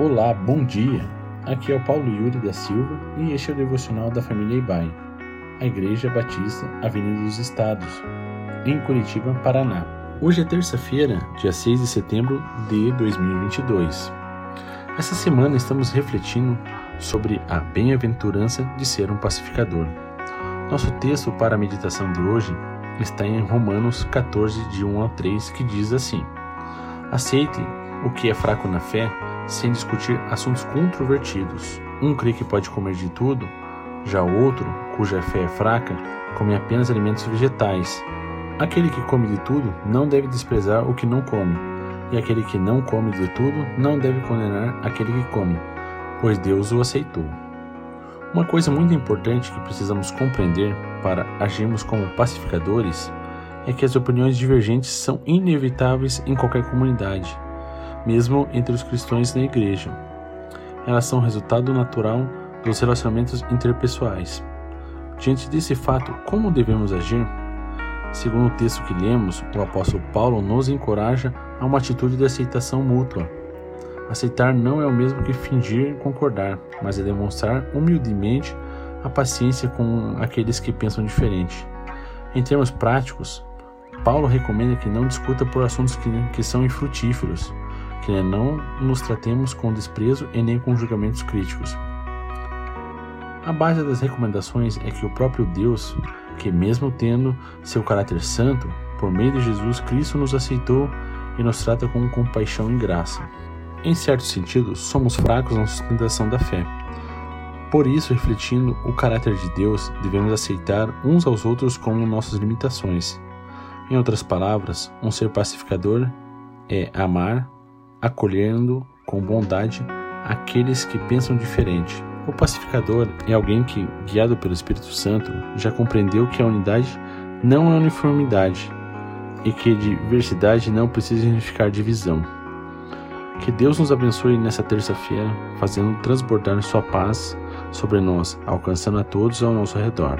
Olá, bom dia! Aqui é o Paulo Yuri da Silva e este é o devocional da família Ibai, a Igreja Batista Avenida dos Estados, em Curitiba, Paraná. Hoje é terça-feira, dia 6 de setembro de 2022. Essa semana estamos refletindo sobre a bem-aventurança de ser um pacificador. Nosso texto para a meditação de hoje está em Romanos 14, de 1 ao 3, que diz assim: Aceite o que é fraco na fé sem discutir assuntos controvertidos. Um crê que pode comer de tudo, já o outro, cuja fé é fraca, come apenas alimentos vegetais. Aquele que come de tudo não deve desprezar o que não come, e aquele que não come de tudo não deve condenar aquele que come, pois Deus o aceitou. Uma coisa muito importante que precisamos compreender para agirmos como pacificadores é que as opiniões divergentes são inevitáveis em qualquer comunidade mesmo entre os cristãos na igreja. Elas são resultado natural dos relacionamentos interpessoais. Diante desse fato, como devemos agir? Segundo o texto que lemos, o apóstolo Paulo nos encoraja a uma atitude de aceitação mútua. Aceitar não é o mesmo que fingir concordar, mas é demonstrar humildemente a paciência com aqueles que pensam diferente. Em termos práticos, Paulo recomenda que não discuta por assuntos que, que são infrutíferos, que não nos tratemos com desprezo e nem com julgamentos críticos. A base das recomendações é que o próprio Deus, que mesmo tendo seu caráter santo, por meio de Jesus Cristo nos aceitou e nos trata com compaixão e graça. Em certo sentido, somos fracos na sustentação da fé. Por isso, refletindo o caráter de Deus, devemos aceitar uns aos outros como nossas limitações. Em outras palavras, um ser pacificador é amar, acolhendo com bondade aqueles que pensam diferente. O pacificador é alguém que, guiado pelo Espírito Santo, já compreendeu que a unidade não é uniformidade e que diversidade não precisa significar divisão. Que Deus nos abençoe nessa terça-feira, fazendo transbordar sua paz sobre nós, alcançando a todos ao nosso redor.